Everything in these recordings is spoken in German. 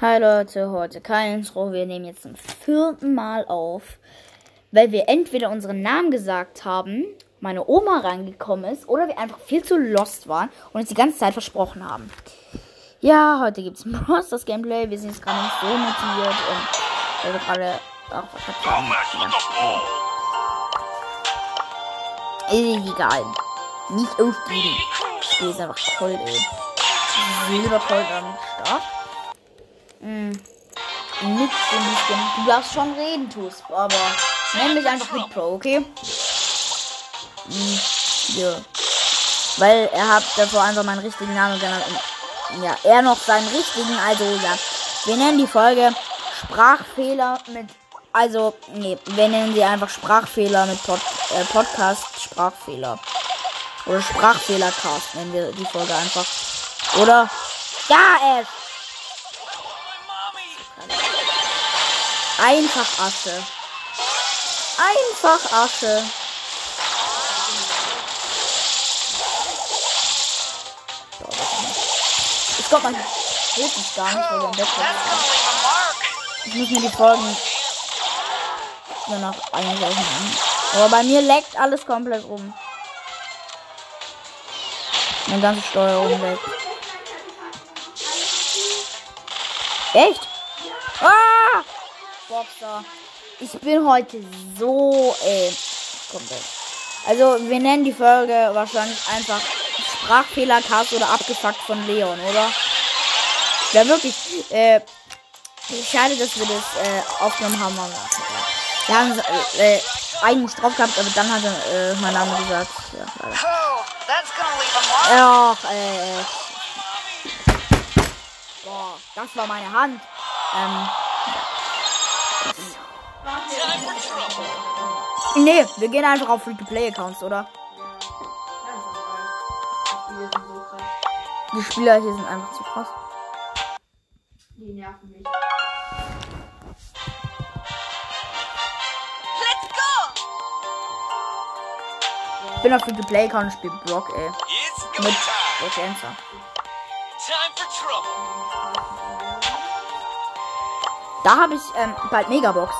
Hi Leute, heute kein Intro. Wir nehmen jetzt zum vierten Mal auf, weil wir entweder unseren Namen gesagt haben, meine Oma reingekommen ist oder wir einfach viel zu lost waren und uns die ganze Zeit versprochen haben. Ja, heute gibt's das Gameplay. Wir sind jetzt gerade nicht so motiviert und wir gerade auch verkackt. Egal. Nicht aufgeben. Die ist einfach Cold, ey. Silbercold am Start. Mm. Nix in die Skin. Du darfst schon reden, tust, aber nenn mich einfach Hit Pro, okay? Mm. Ja. Weil er hat davor einfach meinen richtigen Namen genannt. Ja, er noch seinen richtigen, also ja. Wir nennen die Folge Sprachfehler mit. Also, nee, wir nennen sie einfach Sprachfehler mit Pod, äh, Podcast Sprachfehler. Oder Sprachfehlercast nennen wir die Folge einfach. Oder? Ja, Ash! Einfach Asche. Einfach Asche. Ich glaube, man hilft uns gar nicht, weil sind. Ich muss mir die Folgen nur noch aufnehmen. Aber bei mir leckt alles komplett rum. Meine ganze Steuerung weg. Echt? Ah! Boxer. Ich bin heute so, ey. Komplett. Also, wir nennen die Folge wahrscheinlich einfach Sprachfehlercast oder abgefuckt von Leon, oder? Ja, wirklich. Äh, schade, dass wir das äh, aufgenommen haben. Wir haben äh, eigentlich drauf gehabt, aber dann hat äh, mein Name gesagt. Ja, Ach, äh. Boah, das war meine Hand. Ähm. Nee, wir gehen einfach auf Free-to-Play-Accounts, oder? Die Spieler hier sind einfach zu krass. Die nerven mich. Let's go! Ich bin auf Free-to-Play-Account und spiele Brock, ey. It's go Mit time! Brock Dancer. Time for trouble! Da habe ich ähm, bald Megabox.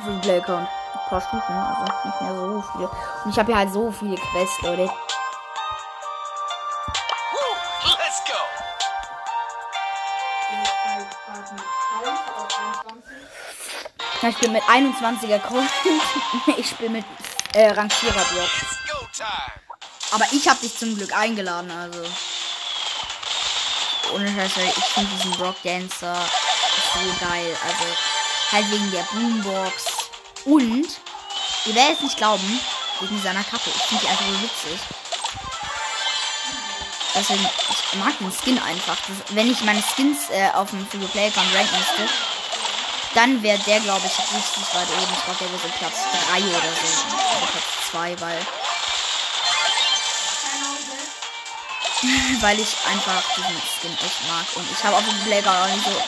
Free-to-Play-Account. Ein paar Stufen, also nicht mehr so viele. Und ich habe hier halt so viele Quests, Leute. Ja, Ich spiele mit 21er Cold. ich spiele mit äh, Rang 4er Block. Aber ich habe dich zum Glück eingeladen, also. Ohne Scheiße, ich finde diesen Brock Dancer so geil. Also, halt wegen der Boombox. Und, ihr werdet es nicht glauben, wegen seiner Kappe. Ich finde die einfach so witzig. Deswegen, ich mag den Skin einfach. Das, wenn ich meine Skins äh, auf dem Free-to-Play-Account ranken müsste, dann wäre der, glaube ich, richtig weit oben. Ich glaube, der wäre so Platz 3 oder so. Oder Platz 2, weil. weil ich einfach diesen Skin echt mag. Und ich habe auf dem Playground auch nicht so.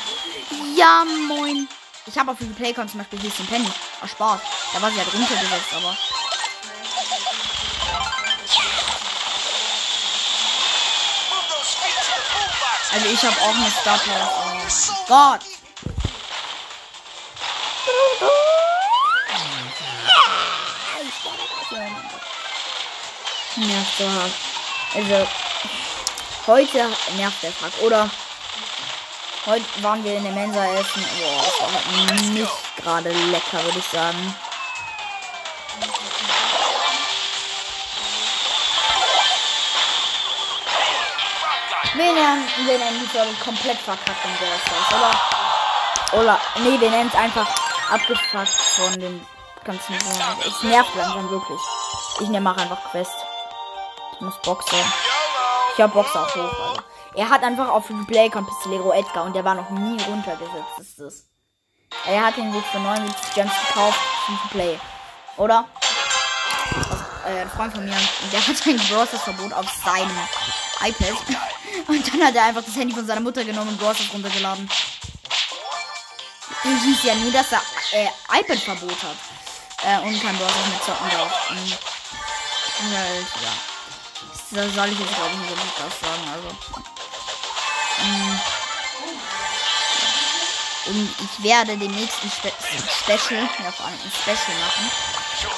Ja, moin. Ich habe auf dem Playground zum Beispiel Hilson Penny. Aus Spaß. Da war sie halt runtergesetzt, aber. Also ich habe auch eine Star Power. Oh Gott. Nervt so hart. Also, heute nervt der Tag, oder? Heute waren wir in der Mensa essen. Boah, das war halt nicht gerade lecker, würde ich sagen. Wir nennen, wir nennen die Folge komplett verkackt der Stars, oder? Oder, nee, wir nennen es einfach abgefuckt von den ganzen Sachen. Ich nerv langsam wirklich. Ich nehme einfach Quest. Ich muss Boxer. Ich hab Boxer auch hoch, Alter. Er hat einfach auf dem Play kommt Pistolero Edgar und der war noch nie runtergesetzt, ist das. Er hat den Weg für 79 Gems gekauft, Free to Play. Oder? Äh, ein Freund von mir, der hat ein Browsers Verbot auf seinem iPad. Und dann hat er einfach das Handy von seiner Mutter genommen und Browsers runtergeladen. Den hieß ja nur, dass er äh, iPad-Verbot hat. Äh, und kein Browser mehr zocken darf. Und, und halt, ja. Das soll ich jetzt glaube ich nicht so gut das sagen, also. Und ich werde den nächsten Spe Special, ja vor allem ein Special machen,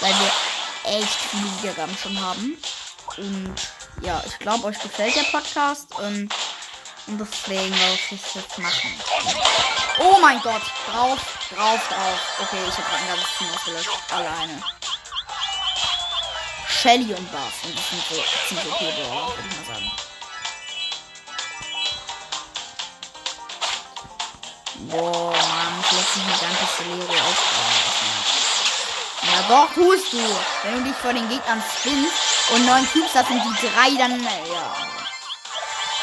weil wir echt viele Wiedergaben schon haben. Und ja, ich glaube, euch gefällt der Podcast. Ähm, und deswegen werde ich das jetzt machen. Oh mein Gott, drauf, drauf, drauf. Okay, ich habe ein ganzes Team ausgelöscht. Alleine. Shelly und Bass. Und das sind so ziemlich okay, würde ich mal sagen. Boah, Mann, ich lässt mich mit deinem Pistolero aufbauen. Ja, doch, tust du. Wenn du dich vor den Gegnern spinnst und neun Cubes, das sind die drei, dann, äh, ja.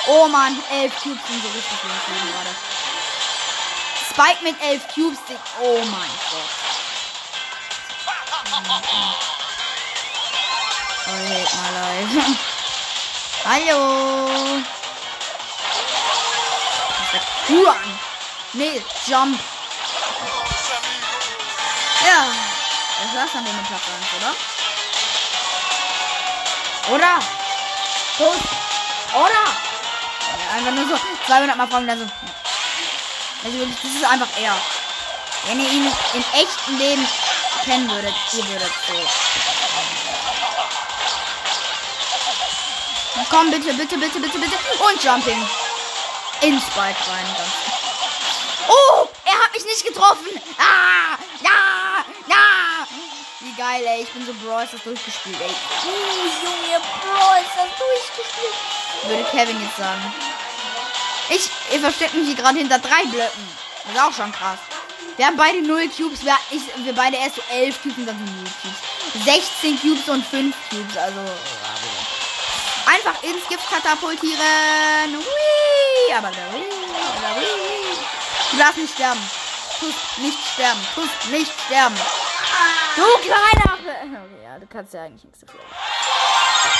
Oh Mann, elf Cubes sind so richtig wenig gerade. Spike mit elf Cubes, oh mein Gott. Oh, hate my life. Hallo. Was Nee, Jump. Ja. Das war's dann mit dem Platz 1, oder? Oder? Gut. Oder? Einfach nur so 200 Mal fragen, dann so. Also, das ist einfach er. Wenn ihr ihn im echten Leben kennen würdet, ihr würdet so. Komm, bitte, bitte, bitte, bitte, bitte. Und Jumping. In Spike rein. Ganz. Oh, er hat mich nicht getroffen. Ah, ja, ja. Wie geil, ey. Ich bin so Brawl das durchgespielt, ey. Uh, Junge, Brawl das durchgespielt. Würde Kevin jetzt sagen. Ich, ihr versteckt mich hier gerade hinter drei Blöcken. Das ist auch schon krass. Wir haben beide 0 Cubes. Wir, ich, wir beide erst so 11 Cubes und dann 0 Cubes. 16 Cubes und 5 Cubes. Also, einfach ins Gift katapultieren. Hui, aber da, hui, Du darfst nicht sterben. Tust nicht sterben. Tust nicht sterben. Du kleiner. Okay, ja, du kannst ja eigentlich nichts dafür.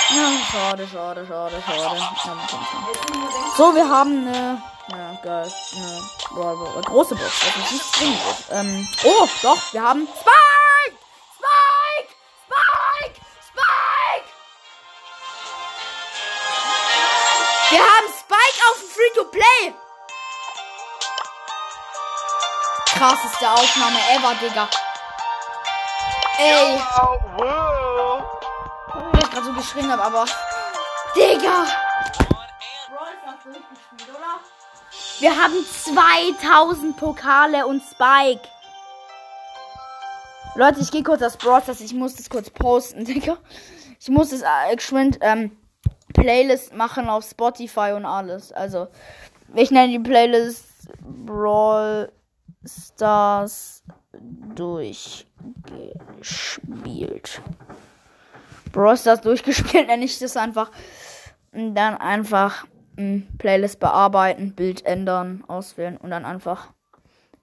Ja, schade, schade, schade, schade. So, wir haben eine. Ja, geil. Eine, große Box. Das ist nicht zwingend. Ähm, oh, doch, wir haben Spike! Spike! Spike! Spike! Wir haben Spike auf dem Free-to-Play! Krasseste Aufnahme ever, Digga. Ey. Ich gerade so geschrien habe, aber. Digga! Wir haben 2000 Pokale und Spike. Leute, ich gehe kurz Brawl Stars. Ich muss das kurz posten, Digga. Ich muss das äh, geschwind ähm, Playlist machen auf Spotify und alles. Also, ich nenne die Playlist Brawl Stars durchgespielt. Brawl Stars durchgespielt nenne ich das einfach. Und dann einfach mh, Playlist bearbeiten, Bild ändern, auswählen und dann einfach.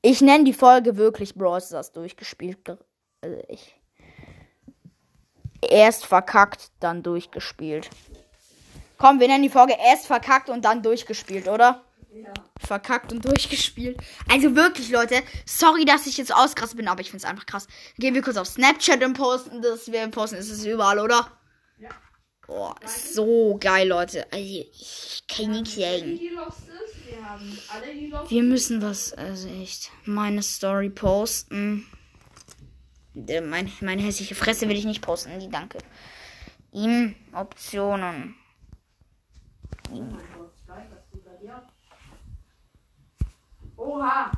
Ich nenne die Folge wirklich Brawl Stars durchgespielt. Also ich. Erst verkackt, dann durchgespielt. Komm, wir nennen die Folge erst verkackt und dann durchgespielt, oder? Ja. Verkackt und durchgespielt. Also wirklich, Leute. Sorry, dass ich jetzt auskrass bin, aber ich finde es einfach krass. Gehen wir kurz auf Snapchat und posten das. Wir posten ist es überall, oder? Ja. Boah, so geil, Leute. Also, ich kann nichts sagen. Wir müssen was, also echt, meine Story posten. Meine, meine hässliche Fresse will ich nicht posten, die danke. Ihm Optionen. Ihm. Oha.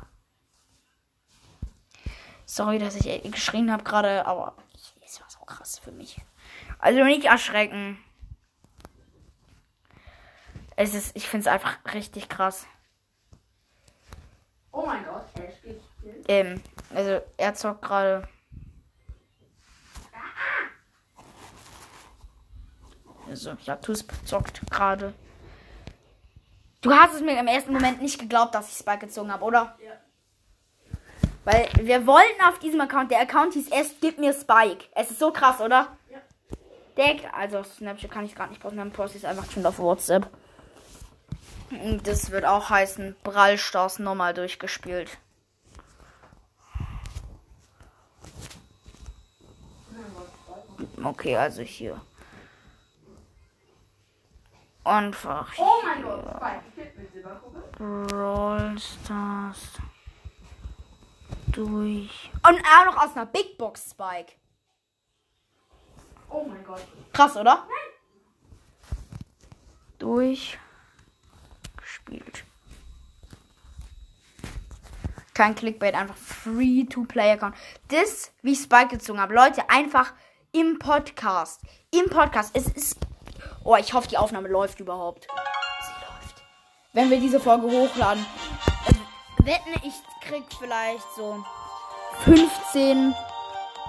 Sorry, dass ich geschrien habe gerade, aber es war so krass für mich. Also nicht erschrecken. Es ist, ich finde es einfach richtig krass. Oh mein Gott, er spielt. Ähm, also er zockt gerade. Also, ja, Tus zockt gerade. Du hast es mir im ersten Moment nicht geglaubt, dass ich Spike gezogen habe, oder? Ja. Weil wir wollten auf diesem Account, der Account hieß erst Gib mir Spike. Es ist so krass, oder? Ja. Der, also Snapchat kann ich gerade nicht posten, dann poste ich es einfach schon auf WhatsApp. Und das wird auch heißen, Brallstars nochmal durchgespielt. Okay, also hier. Einfach. Oh mein Gott. Brawl Stars. Durch. Und auch noch aus einer Big Box Spike. Oh mein Gott. Krass, oder? Durch. Gespielt. Kein Clickbait, einfach Free-to-Play-Account. Das, wie ich Spike gezogen habe. Leute, einfach im Podcast. Im Podcast. Es ist. Oh, ich hoffe, die Aufnahme läuft überhaupt. Sie läuft. Wenn wir diese Folge hochladen. Äh, wetten, ich krieg vielleicht so 15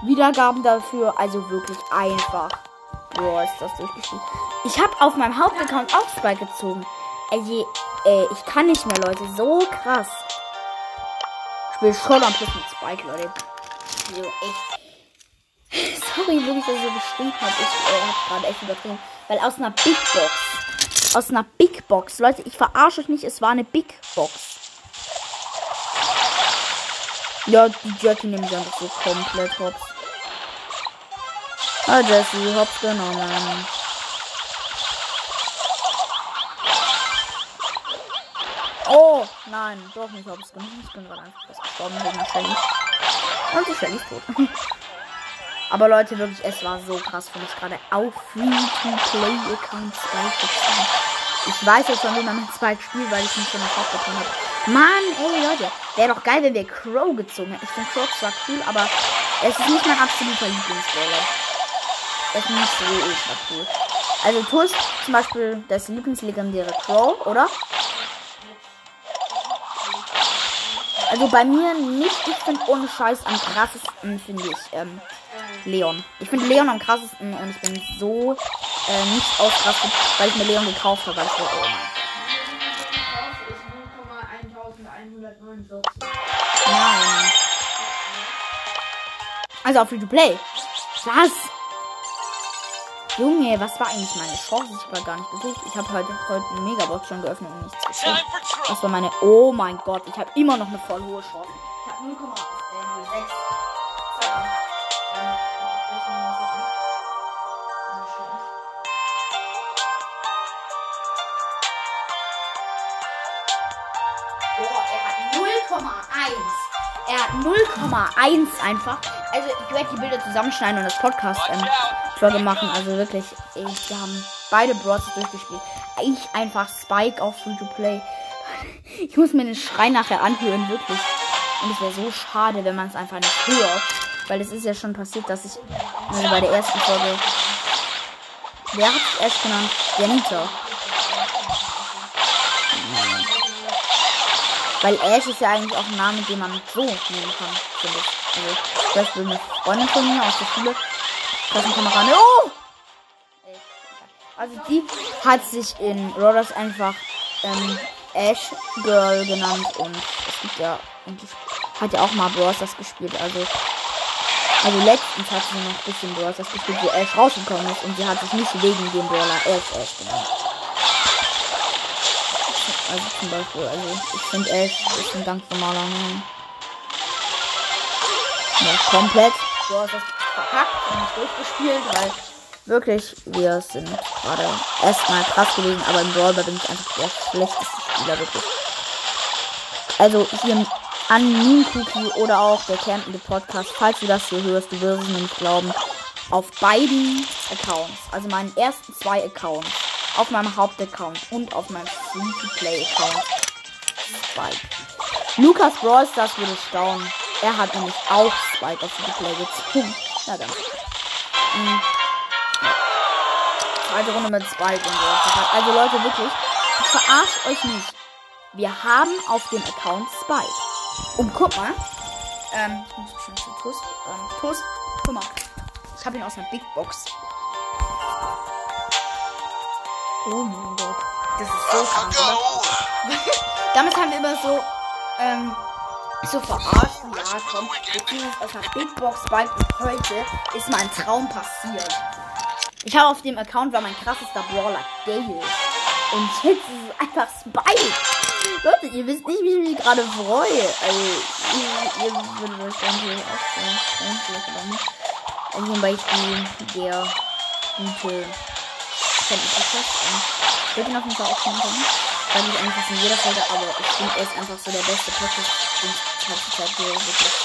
Wiedergaben dafür. Also wirklich einfach. Boah, ist das durchgespielt. Ich habe auf meinem Hauptaccount auch Spike gezogen. Ey, ey, ich kann nicht mehr, Leute. So krass. Ich spiele Showdown plus mit Spike, Leute. So, echt. Sorry, wirklich, dass ich so geschrieben habe. Ich äh, hab gerade echt übertrieben. Weil aus einer Big Box. Aus einer Big Box. Leute, ich verarsche euch nicht. Es war eine Big Box. Ja, die Jackie nehme ich einfach so komplett hops. Ah, Jesse, hops genommen. Oh, nein, doch nicht hops genommen. Ich bin gerade einfach gestorben wegen der Shelly. Und die Shelly ist tot. Aber Leute, wirklich, es war so krass für mich gerade auf Free-to-Play-Account Spike gezogen. Ich weiß jetzt schon, wie man mit Spike spielt, weil ich ihn schon auf bekommen habe. Mann, ey Leute, wäre doch geil, wenn wir Crow gezogen hätten. Ich finde Crow zwar cool, aber es ist nicht mein absoluter Lieblingsbrawler. Es ist nicht so ultra cool. Also Toast zum Beispiel das Lieblingslegendäre Crow, oder? Also bei mir nicht, ich finde ohne Scheiß am krassesten, finde ich, ähm, Leon. Ich finde Leon am krassesten und ich bin so äh, nicht ausgerastet, weil ich mir Leon gekauft habe. Weil ich so, oh mein. ist 0,1149. Nein. Also auf Free to Play. Was? Junge, was war eigentlich meine Chance? Ich war gar nicht geguckt. Ich habe heute, heute eine Megabox schon geöffnet und nichts trouble. Das war meine. Oh mein Gott, ich habe immer noch eine voll hohe Chance. Ich habe 0,06. Er hat 0,1 einfach. Also ich werde die Bilder zusammenschneiden und das Podcast ähm, Folge machen. Also wirklich, ich, wir haben beide Bros durchgespielt. Ich einfach Spike auf Free to Play. Ich muss mir den Schrei nachher anhören, wirklich. Und es wäre so schade, wenn man es einfach nicht hört. Weil es ist ja schon passiert, dass ich also bei der ersten Folge. Wer hat es erst genannt? Janita. Weil Ash ist ja eigentlich auch ein Name, den man so nehmen kann, finde ich. Also, zum Beispiel eine Freundin von mir aus der Schule, Klassenkameradin, oh! Also die hat sich in Rollers einfach ähm, Ash Girl genannt und es gibt ja, und die hat ja auch mal Bros. das gespielt, also also letztens hat sie noch ein bisschen das gespielt, wo Ash rausgekommen ist und sie hat sich nicht wegen dem Brawler Ash Ash genannt. Also zum Beispiel, also ich finde Ash ist ein ganz normaler Name. Ja, komplett. Du hast das verkackt und durchgespielt, weil wirklich, wir sind gerade erstmal krass gewesen, aber im Brawler bin ich einfach der schlechteste Spieler, wirklich. Also hier an Mean Cookie oder auch der campende Podcast, falls du das hier hörst, du wirst es mir nicht glauben, auf beiden Accounts, also meinen ersten zwei Accounts, auf meinem Hauptaccount und auf meinem Free-to-Play-Account. Spike. Lukas Brawl Stars würde staunen. Er hat nämlich auch Spike auf Free-to-Play gezogen. Na dann. Mhm. Zweite Runde mit Spike und so. Also Leute, wirklich, ich verarsche euch nicht. Wir haben auf dem Account Spike. Und guck mal. Ähm, ich muss schon zu Tuss. Ähm, Tuss, guck mal. Ich habe ihn aus einer Big Box. Oh mein Gott. Das ist so krank, go. Damals haben wir immer so, ähm, so verarscht. Ja, komm, wir ziehen uns aus einer Big Box Spike und heute ist mein Traum passiert. Ich habe auf dem Account war mein krassester Brawler Gale. Und jetzt ist es einfach Spike. Leute, ihr wisst nicht, wie ich mich gerade freue. Also, ihr, ihr würdet euch dann hier auch freuen, vielleicht aber nicht. Also zum Beispiel der gute kennt mich das fest. Ich würde ihn auf jeden Fall auch sage ich eigentlich fast in jeder Folge, aber ich finde, er ist einfach so der beste Podcast, den ich zur Zeit höre, wirklich.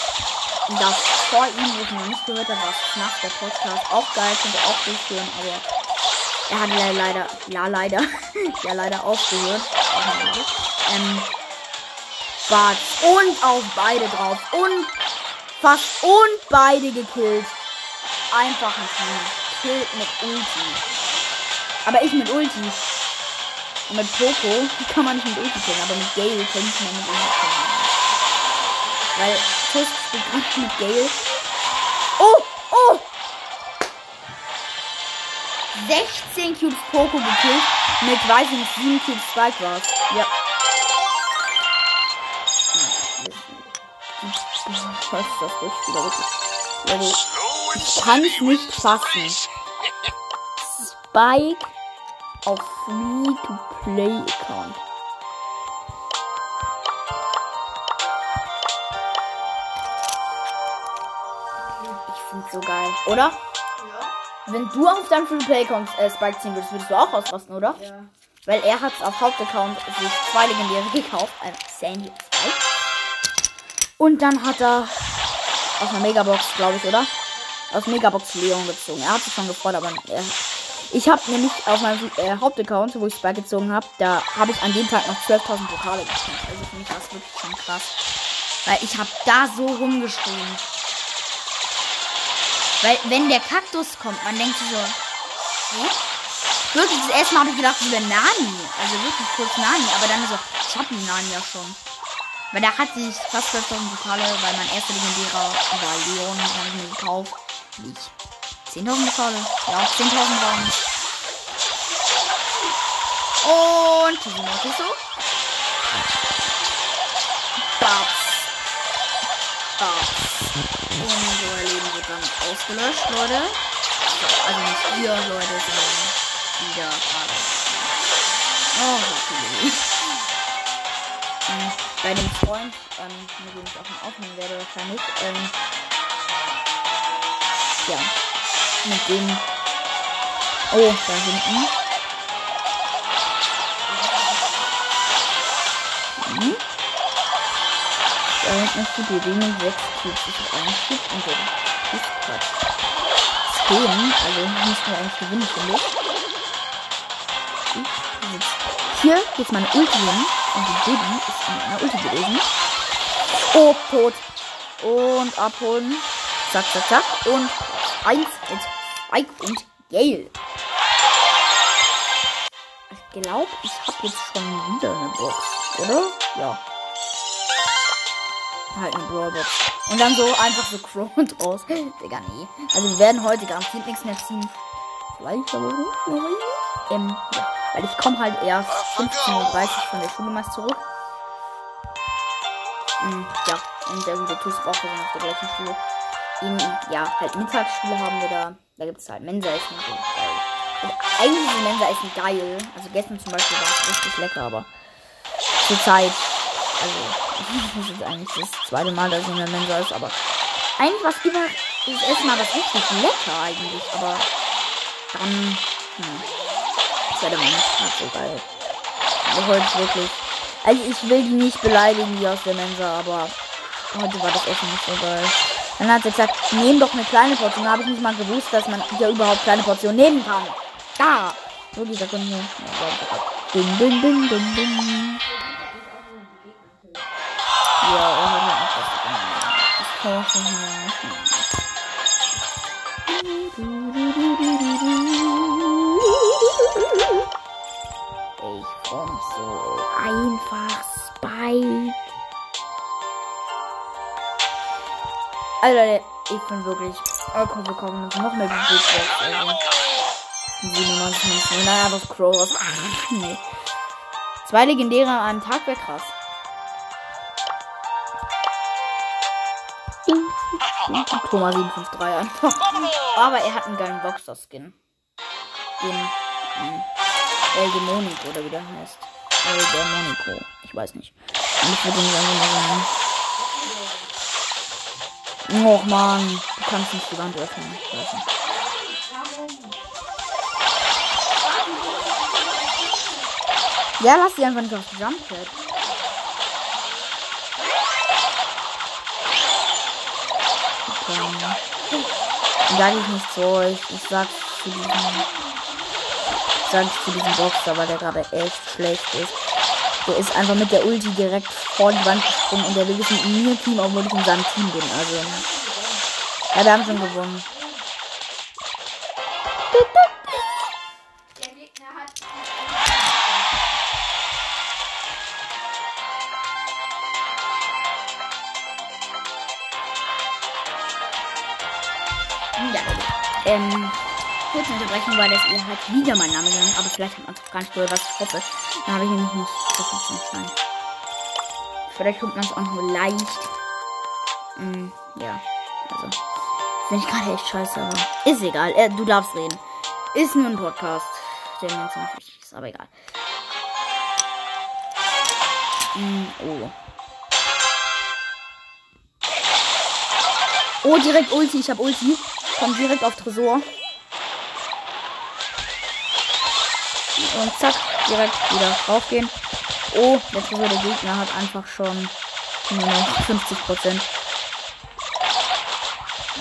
Und das vor ihm, wo ich noch nicht gehört habe, war nach der Podcast. Auch geil, könnte auch durchführen, aber er hat ja leider, ja leider, ja leider aufgehört. Ähm, Bart und auf beide drauf und fast und beide gekillt. Einfach ein. Kill mit Ulti. Aber ich mit Ulti. Und mit Poco kann man nicht mit Ulti killen, aber mit Gale könnte man mit Ulti killen. Weil Tusk spielt gerade mit Gale. Oh, oh! 16 Cubes Poco gekillt. Mit, weiß ich nicht, 7 Cubes Spike war's. Ja. Was ist das Durchspieler wirklich? Level. Slow and Ich kann's nicht fassen. Spike auf Free-to-Play-Account. Ich find's so geil, oder? Ja. Wenn du auf deinem Free-to-Play-Account äh, Spike ziehen würdest, würdest du auch ausrasten, oder? Ja. Weil er hat auf Hauptaccount sich zwei Legendäre gekauft, ein Sandy und Spike. Und dann hat er aus einer Megabox, glaube ich, oder? Aus Megabox Leon gezogen. Er hat sich schon gefreut, aber er, ich habe nämlich auf meinem äh, Hauptaccount, wo ich Spike gezogen habe, da habe ich an dem Tag noch 12.000 Pokale gekriegt. Also für mich war es wirklich schon krass. Weil ich habe da so rumgeschrien. Weil wenn der Kaktus kommt, man denkt sich so, hä? Wirklich, das erste Mal habe ich gedacht, wäre Nani. Also wirklich kurz Nani. Aber dann so, ich habe Nani ja schon. Weil da hat sich fast 12.000 Pokale, weil mein erster Legendärer war Leon, den habe ich mir gekauft. Ich? 10.000 Pokale? Ja, 10.000 waren. Und Kizimoto. Babs. Babs. Unser Leben wird dann ausgelöscht, Leute. Also nicht ihr, Leute, sondern wieder gerade. Oh, okay. ähm, Bei dem Freund, ähm, mit dem ich auch mal aufnehmen werde wahrscheinlich, ähm, ja, mit dem, oh, da hinten, mhm. Da hinten ist die Bewegung 6 Cubes. Ich habe einen Cube und der ist Quatsch. 10, also müssten wir eigentlich gewinnen, finde ich. Hier geht's meine Ulti hin. Und die Baby ist in meiner Ulti gewesen. Oh, tot. Und abholen. Zack, zack, zack. Und 1 mit Spike und Gale. Ich glaube, ich habe jetzt schon wieder eine Box, oder? Ja. Halt eine Brawlbox. Und dann so einfach so Crow und raus. Digga, nee. Also wir werden heute garantiert nichts mehr ziehen. Vielleicht aber noch nicht. Ähm, ja. Weil ich komme halt erst 15.30 Uhr von der Schule meist zurück. Mm, ja. Und der gute auch, wir sind auf der gleichen Schule. In, ja, halt Mittagsschule haben wir da. Da gibt es halt Mensa-Essen. und. Und eigentlich ist Mensa-Essen geil. Also gestern zum Beispiel war es richtig lecker, aber zur Zeit. Also, das ist eigentlich das zweite Mal, dass ich in der Mensa ist, aber eigentlich war es immer das erste Mal was richtig lecker eigentlich, aber dann, hm, das war Mal nicht so geil. Aber heute wirklich, also ich will die nicht beleidigen, die aus der Mensa, aber heute war das Essen nicht so geil. Dann hat sie gesagt, nehm doch eine kleine Portion. Da habe ich nicht mal gewusst, dass man hier überhaupt kleine Portionen nehmen kann. Da! Wirklich, da können wir. Ding, ding, ding, ding, ding. Ja, hat halt auch was genommen. Also Leute, ich bin wirklich vollkommen willkommen und noch mehr Budget. Also 97 Münzen. Nein, aber Crow. Ach, nee. Zwei Legendäre an einem Tag wäre krass. Thomas 753 einfach. Aber er hat einen geilen Boxer-Skin. Den hm, El Demonico oder wie der heißt. El Demonico. Ich weiß nicht. Ich würde ihn einfach mal sagen. Och man, du kannst nicht die Wand öffnen. Ich nicht. Ja, lass die einfach nicht aufs Jump Pad. Okay. Sag ich nicht so, ich, ich sag's zu diesem. Ich sag's zu diesem Boxer, weil der gerade echt schlecht ist. Der ist einfach mit der Ulti direkt vor die Wand gesprungen und der will jetzt mit mir Team, obwohl ich in seinem Team bin. Also. Ja, wir haben schon gewonnen. Ja. Ähm, kurze Unterbrechung, weil das ihr halt wieder mein Name genannt, aber vielleicht hat man es gar nicht gehört, was ich hoffe. Dann habe ich nämlich nicht zum Schneiden. Vielleicht kommt man es auch nur leicht. Mm, ja, also. Finde ich gerade echt scheiße, aber ist egal. Äh, du darfst reden. Ist nur ein Podcast, der mir ziemlich wichtig ist, aber egal. Mm, oh. Oh, direkt Ulti. Ich habe Ulti. Kommt direkt auf Tresor. Und zack, direkt wieder draufgehen. Oh, der der Gegner hat einfach schon nur noch 50 Prozent.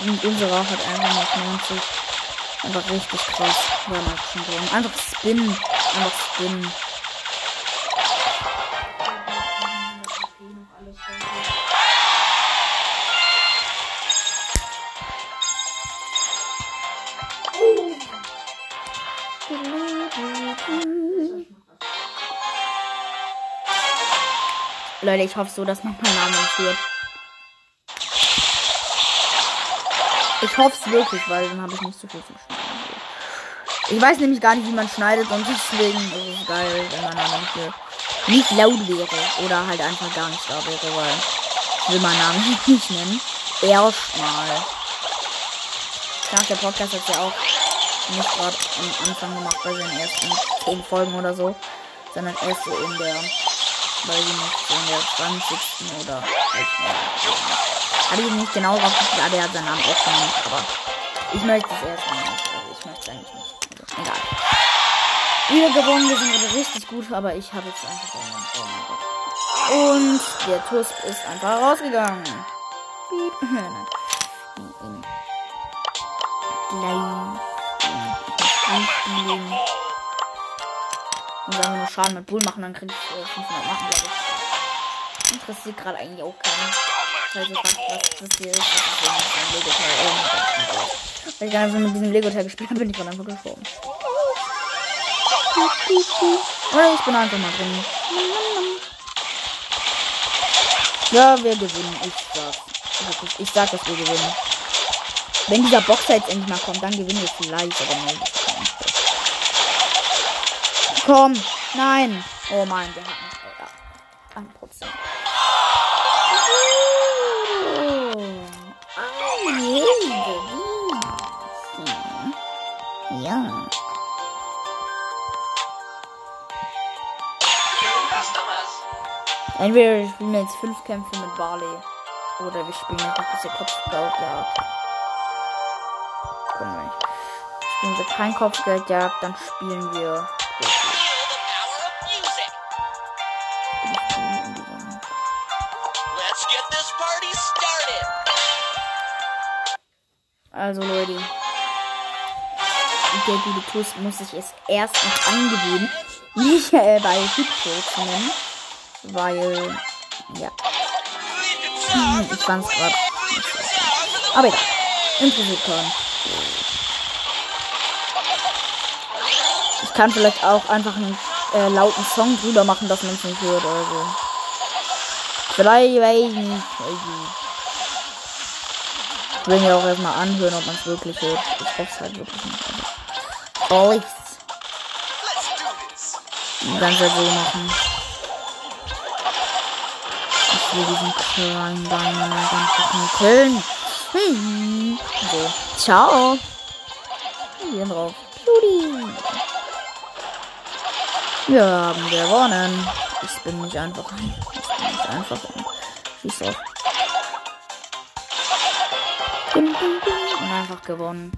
Und unserer hat einfach noch 90. Einfach richtig krass. Einfach Spin. Einfach Spin. Leute, ich hoffe so, dass man meinen Namen nicht hört. Ich hoffe es wirklich, weil dann habe ich nicht so viel zum Schneiden. Ich weiß nämlich gar nicht, wie man schneidet und deswegen ist es geil, wenn mein Name nicht, hört. nicht laut wäre oder halt einfach gar nicht da wäre, weil ich will meinen Namen nicht nennen. Erstmal. Nach der Podcast hat ja auch nicht gerade am Anfang gemacht bei seinen ersten 10 Folgen oder so, sondern erst so in der, weiß ich nicht, in der 20. oder halt, ja. Habe ich nicht genau rausgefunden, aber er hat seinen Namen auch genannt, aber ich möchte es erstmal nicht, also ich möchte es eigentlich nicht. Also, egal. Wir gewonnen, wir sind gerade richtig gut, aber ich habe jetzt einfach gewonnen. Oh mein Gott. Und der Tusk ist einfach rausgegangen. Piep. Nein. Gleich anspielen. Und wir nur Schaden mit Bull machen, dann krieg ich äh, 500 machen, glaube ich. Interessiert gerade eigentlich auch keinen. Also was, was das hier ist, das ist ein Lego-Teil. Oh Weil ich so mit diesem Lego-Teil gespielt habe, bin ich gerade einfach gestorben. Oder ich bin einfach mal drin. Ja, wir gewinnen. Ich sag. Ich, ich sag, dass wir gewinnen. Wenn dieser Boxer jetzt endlich mal kommt, dann gewinnen wir vielleicht, aber nein. Komm, nein. Oh mein, der hat mich. Ja. 1 Prozent. Ja. Entweder wir spielen jetzt fünf Kämpfe mit Barley. Oder wir spielen einfach diese Kopfgeldjagd. Können wir nicht. Spielen wir kein Kopfgeldjagd, dann spielen wir. Also Leute. Der gute Tuss muss sich es erst noch angewöhnen, mich äh, bei Hitpo zu nennen. Weil, ja, Time ich fand's grad. of Aber egal. Interessiert keinen. Ich kann vielleicht auch einfach einen äh, lauten Song drüber machen, dass man es nicht hört oder so. Vielleicht, weiß ich nicht. Ich will mir auch erstmal anhören, ob man es wirklich hört. Ich hoffe es halt wirklich nicht. Oh, ich Let's do this. die ganze so machen. Ich will diesen kleinen Bein einfach nur killen. Hm. So. Ciao. Wir sind drauf. Judy. Wir haben gewonnen. Ich bin nicht einfach. Ich bin nicht einfach. Schieß auf. Einfach gewonnen.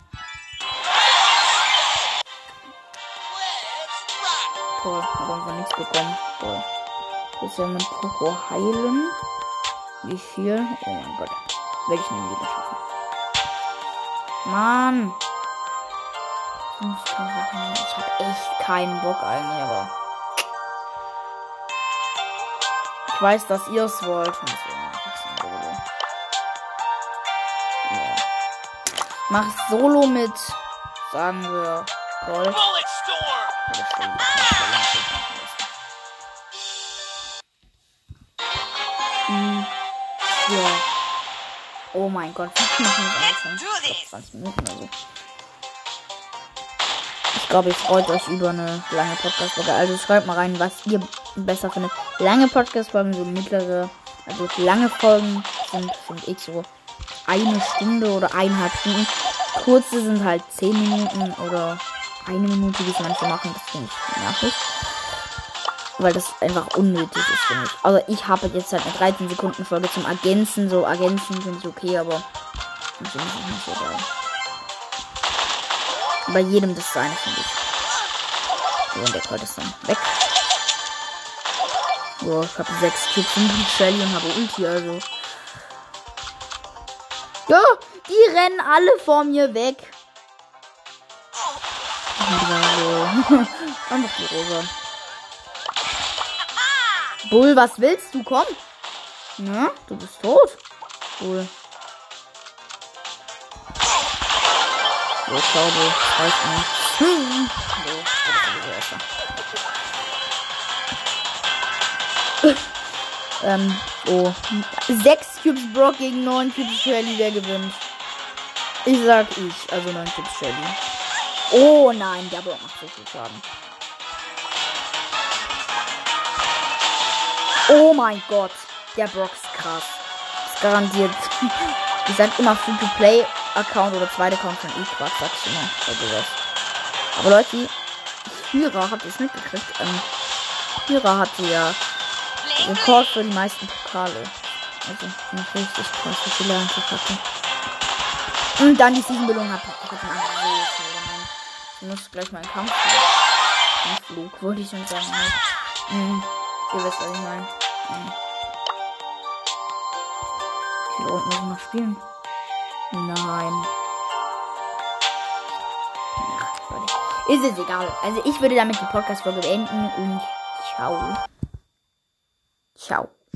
Toll, hab einfach nichts bekommen. Toll. Jetzt wir mit Poco heilen. Wie viel? Oh mein Gott. Werde ich nicht wieder schaffen. Mann. Ich hab echt keinen Bock eigentlich, aber. Ich weiß, dass ihr es wollt. Mach Solo mit, sagen wir, Gold. Hm, Ja. Oh mein Gott, wie machen wir? Ich glaub, 20 Minuten oder so. Ich glaube, ihr freut euch über eine lange Podcast-Folge. Also schreibt mal rein, was ihr besser findet. Lange Podcast-Folgen, so mittlere, also lange Folgen sind, finde ich, so eine Stunde oder eineinhalb Stunden. Kurze sind halt 10 Minuten oder eine Minute, wie es manche machen. Das finde ich nervig. Weil das einfach unnötig ist, finde ich. Also ich habe jetzt halt eine 13 Sekunden Folge zum Ergänzen. So ergänzen finde ich okay, aber ich nicht so geil. Bei jedem das seine, finde ich. So, und der Colt ist dann weg. So, ich habe 6 Cubes in die Shelly und habe Ulti, also. Ja, die rennen alle vor mir weg. Einfach die Rosa. Bull, was willst du? Komm. Na, du bist tot. Bull. So, schau du. Reicht nicht. Hm. So, ähm, oh. Sechs Cubes Brock gegen neun Cubes Shelly. Wer gewinnt? Ich sag ich. Also neun Cubes Shelly. Oh nein, der Brock macht so viel Schaden. Oh mein Gott. Der Brock ist krass. Ist garantiert. Ich sag immer Free-to-Play-Account oder zweiter Account von Equax, sagst du immer. Bei sowas. Aber Leute, Hyra, habt ihr es mitgekriegt? Ähm, Hyra hatte ja Rekord für die meisten Pokale. Also, nicht richtig krass, wie viele einfach hatte. Und dann die Season-Belohnung hat, hat man. Ich muss gleich mal einen Kampf. Flug, wollte ich schon sagen. Hm. Ihr wisst, was ich meine. Hm. Hier unten muss ich noch spielen. Nein. Ist es egal. Also ich würde damit die Podcast-Folge beenden und ciao. Tchau!